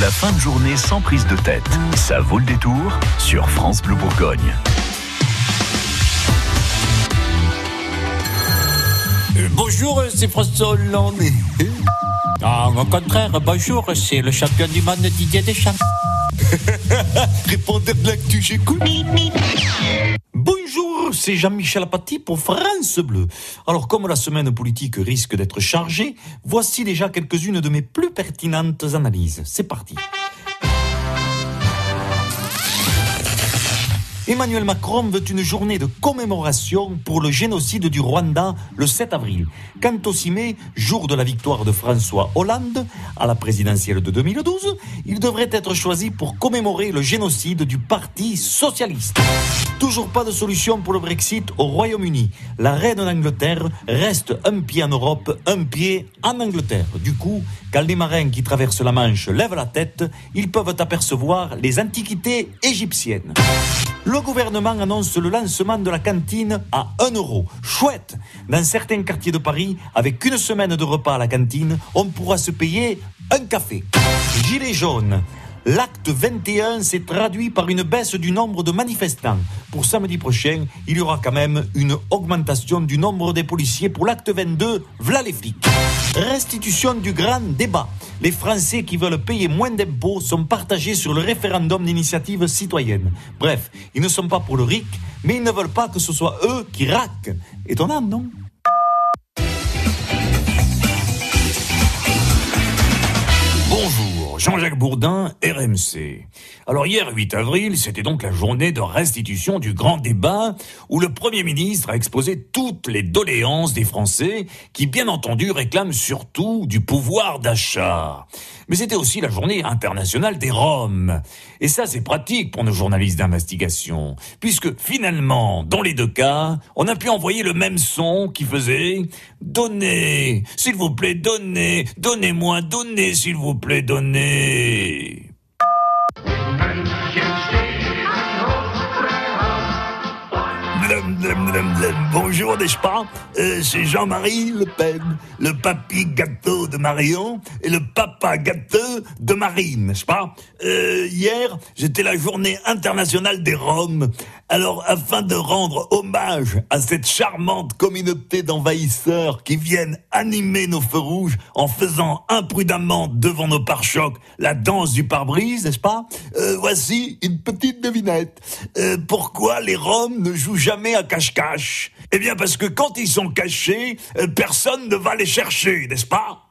La fin de journée sans prise de tête. Ça vaut le détour sur France Bleu Bourgogne. Euh, bonjour, c'est François Hollande. Ah, au contraire, bonjour, c'est le champion du monde Didier Deschamps. Répondez de l'actu, j'écoute. C'est Jean-Michel Apathy pour France Bleu. Alors, comme la semaine politique risque d'être chargée, voici déjà quelques-unes de mes plus pertinentes analyses. C'est parti. Emmanuel Macron veut une journée de commémoration pour le génocide du Rwanda le 7 avril. Quant au 6 mai, jour de la victoire de François Hollande à la présidentielle de 2012, il devrait être choisi pour commémorer le génocide du Parti socialiste. Toujours pas de solution pour le Brexit au Royaume-Uni. La reine d'Angleterre reste un pied en Europe, un pied en Angleterre. Du coup, quand les marins qui traversent la Manche lèvent la tête, ils peuvent apercevoir les antiquités égyptiennes. Le gouvernement annonce le lancement de la cantine à 1 euro. Chouette Dans certains quartiers de Paris, avec une semaine de repas à la cantine, on pourra se payer un café. Gilets jaunes. L'acte 21 s'est traduit par une baisse du nombre de manifestants. Pour samedi prochain, il y aura quand même une augmentation du nombre des policiers pour l'acte 22, v'là les flics. Restitution du grand débat. Les Français qui veulent payer moins d'impôts sont partagés sur le référendum d'initiative citoyenne. Bref, ils ne sont pas pour le RIC, mais ils ne veulent pas que ce soit eux qui raquent. Étonnant, non? Jean-Jacques Bourdin, RMC. Alors hier, 8 avril, c'était donc la journée de restitution du grand débat où le Premier ministre a exposé toutes les doléances des Français qui, bien entendu, réclament surtout du pouvoir d'achat. Mais c'était aussi la journée internationale des Roms. Et ça, c'est pratique pour nos journalistes d'investigation, puisque finalement, dans les deux cas, on a pu envoyer le même son qui faisait « Donnez, s'il vous plaît, donnez, donnez-moi, donnez, s'il vous plaît, donnez ». Hey! Bonjour, n'est-ce pas? Euh, C'est Jean-Marie Le Pen, le papy gâteau de Marion et le papa gâteux de Marine, n'est-ce pas? Euh, Hier, c'était la journée internationale des Roms. Alors, afin de rendre hommage à cette charmante communauté d'envahisseurs qui viennent animer nos feux rouges en faisant imprudemment devant nos pare-chocs la danse du pare-brise, n'est-ce pas? Euh, Voici une petite devinette. Pourquoi les Roms ne jouent jamais à cache-cache. Eh bien, parce que quand ils sont cachés, euh, personne ne va les chercher, n'est-ce pas?